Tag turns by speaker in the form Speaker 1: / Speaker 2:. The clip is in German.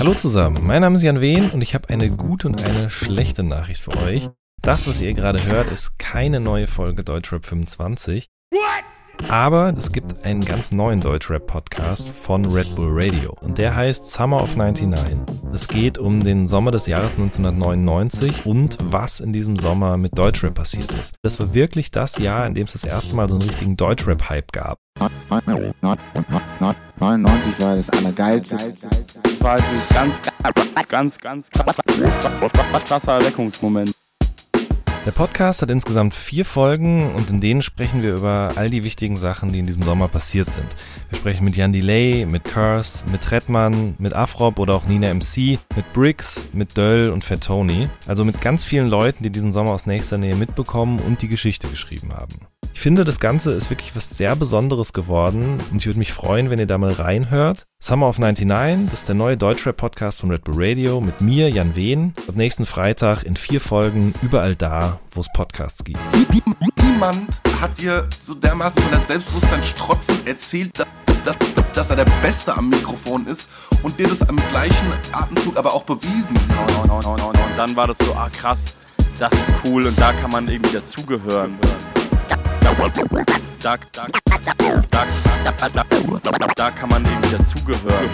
Speaker 1: Hallo zusammen, mein Name ist Jan Wehn und ich habe eine gute und eine schlechte Nachricht für euch. Das, was ihr gerade hört, ist keine neue Folge Deutschrap 25. Aber es gibt einen ganz neuen Deutschrap-Podcast von Red Bull Radio und der heißt Summer of 99. Es geht um den Sommer des Jahres 1999 und was in diesem Sommer mit Deutschrap passiert ist. Das war wirklich das Jahr, in dem es das erste Mal so einen richtigen Deutschrap-Hype gab.
Speaker 2: 99 war das Allergeilste.
Speaker 3: Das war natürlich ganz, ganz, ganz, ganz krasser Erweckungsmoment.
Speaker 1: Der Podcast hat insgesamt vier Folgen und in denen sprechen wir über all die wichtigen Sachen, die in diesem Sommer passiert sind. Wir sprechen mit Jan Delay, mit Curse, mit Trettmann, mit Afrop oder auch Nina MC, mit Briggs, mit Döll und Fat Tony. Also mit ganz vielen Leuten, die diesen Sommer aus nächster Nähe mitbekommen und die Geschichte geschrieben haben. Ich finde, das Ganze ist wirklich was sehr Besonderes geworden und ich würde mich freuen, wenn ihr da mal reinhört. Summer of 99, das ist der neue Deutschrap-Podcast von Red Bull Radio mit mir, Jan Wehn. Ab nächsten Freitag in vier Folgen überall da, wo es Podcasts gibt.
Speaker 4: Niemand hat dir so dermaßen von der Selbstbewusstsein strotzend erzählt, dass, er der Beste am Mikrofon ist und dir das am gleichen Atemzug aber auch bewiesen.
Speaker 3: Und dann war das so, ah krass, das ist cool und da kann man irgendwie dazugehören. Da, da, da, da, kann man irgendwie dazugehören.